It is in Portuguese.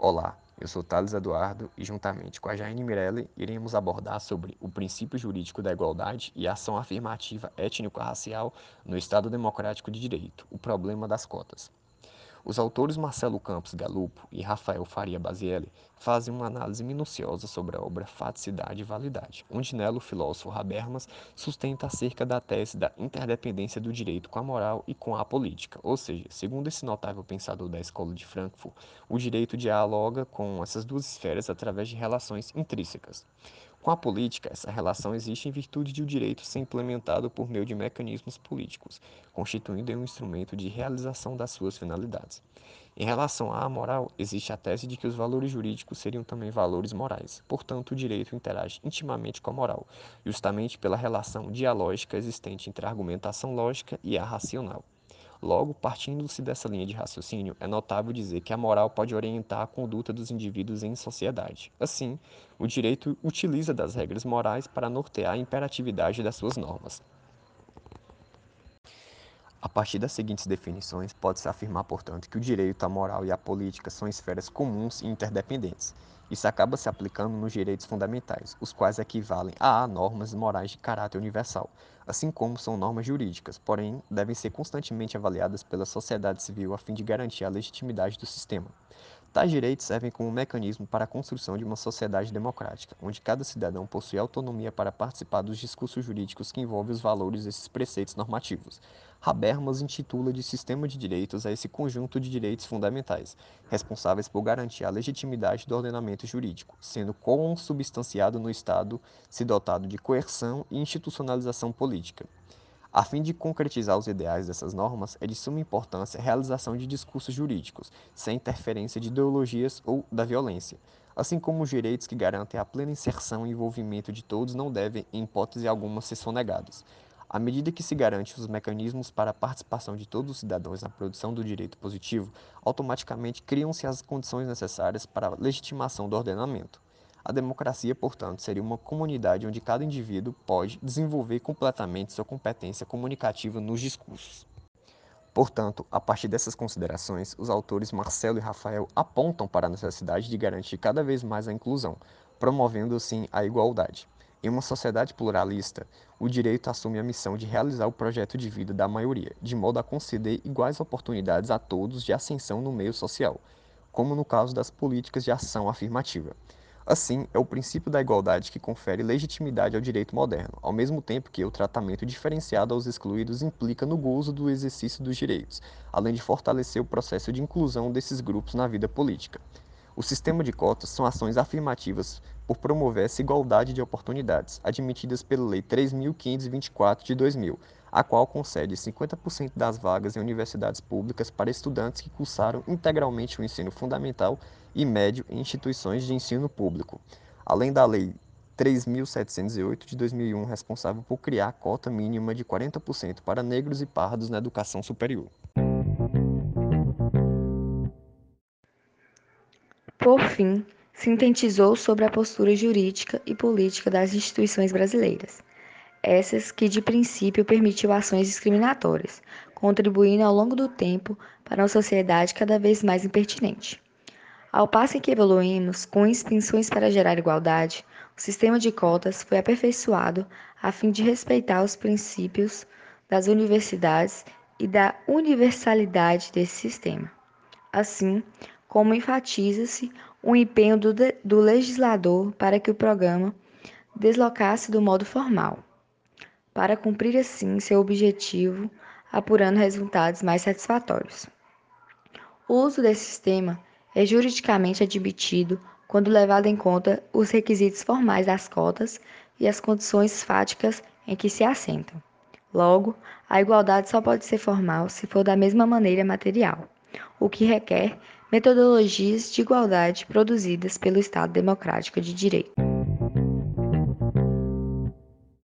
Olá, eu sou Thales Eduardo e, juntamente com a Jaine Mirelli, iremos abordar sobre o princípio jurídico da igualdade e a ação afirmativa étnico-racial no Estado Democrático de Direito, o problema das cotas. Os autores Marcelo Campos Galupo e Rafael Faria Bazielli fazem uma análise minuciosa sobre a obra Faticidade e Validade, onde nela o filósofo Habermas sustenta acerca da tese da interdependência do direito com a moral e com a política, ou seja, segundo esse notável pensador da Escola de Frankfurt, o direito dialoga com essas duas esferas através de relações intrínsecas. Com a política, essa relação existe em virtude de o direito ser implementado por meio de mecanismos políticos, constituindo um instrumento de realização das suas finalidades. Em relação à moral, existe a tese de que os valores jurídicos seriam também valores morais. Portanto, o direito interage intimamente com a moral, justamente pela relação dialógica existente entre a argumentação lógica e a racional. Logo, partindo-se dessa linha de raciocínio, é notável dizer que a moral pode orientar a conduta dos indivíduos em sociedade. Assim, o direito utiliza das regras morais para nortear a imperatividade das suas normas. A partir das seguintes definições, pode-se afirmar, portanto, que o direito, a moral e a política são esferas comuns e interdependentes. Isso acaba se aplicando nos direitos fundamentais, os quais equivalem a normas morais de caráter universal, assim como são normas jurídicas, porém devem ser constantemente avaliadas pela sociedade civil a fim de garantir a legitimidade do sistema. Tais direitos servem como mecanismo para a construção de uma sociedade democrática, onde cada cidadão possui autonomia para participar dos discursos jurídicos que envolvem os valores desses preceitos normativos. Habermas intitula de sistema de direitos a esse conjunto de direitos fundamentais, responsáveis por garantir a legitimidade do ordenamento jurídico, sendo consubstanciado no Estado, se dotado de coerção e institucionalização política. A fim de concretizar os ideais dessas normas, é de suma importância a realização de discursos jurídicos, sem interferência de ideologias ou da violência, assim como os direitos que garantem a plena inserção e envolvimento de todos não devem, em hipótese alguma, ser sonegados. À medida que se garante os mecanismos para a participação de todos os cidadãos na produção do direito positivo, automaticamente criam-se as condições necessárias para a legitimação do ordenamento. A democracia, portanto, seria uma comunidade onde cada indivíduo pode desenvolver completamente sua competência comunicativa nos discursos. Portanto, a partir dessas considerações, os autores Marcelo e Rafael apontam para a necessidade de garantir cada vez mais a inclusão, promovendo assim a igualdade. Em uma sociedade pluralista, o direito assume a missão de realizar o projeto de vida da maioria, de modo a conceder iguais oportunidades a todos de ascensão no meio social, como no caso das políticas de ação afirmativa. Assim, é o princípio da igualdade que confere legitimidade ao direito moderno, ao mesmo tempo que o tratamento diferenciado aos excluídos implica no gozo do exercício dos direitos, além de fortalecer o processo de inclusão desses grupos na vida política. O sistema de cotas são ações afirmativas por promover essa igualdade de oportunidades, admitidas pela Lei 3.524 de 2000, a qual concede 50% das vagas em universidades públicas para estudantes que cursaram integralmente o ensino fundamental e médio em instituições de ensino público, além da Lei 3.708 de 2001, responsável por criar a cota mínima de 40% para negros e pardos na educação superior. Por fim, sintetizou sobre a postura jurídica e política das instituições brasileiras, essas que de princípio permitiu ações discriminatórias, contribuindo ao longo do tempo para uma sociedade cada vez mais impertinente. Ao passo em que evoluímos com extensões para gerar igualdade, o sistema de cotas foi aperfeiçoado a fim de respeitar os princípios das universidades e da universalidade desse sistema. Assim, como enfatiza-se o empenho do, do legislador para que o programa deslocasse do modo formal, para cumprir assim seu objetivo, apurando resultados mais satisfatórios. O uso desse sistema é juridicamente admitido quando levado em conta os requisitos formais das cotas e as condições fáticas em que se assentam. Logo, a igualdade só pode ser formal se for da mesma maneira material, o que requer metodologias de igualdade produzidas pelo Estado Democrático de Direito.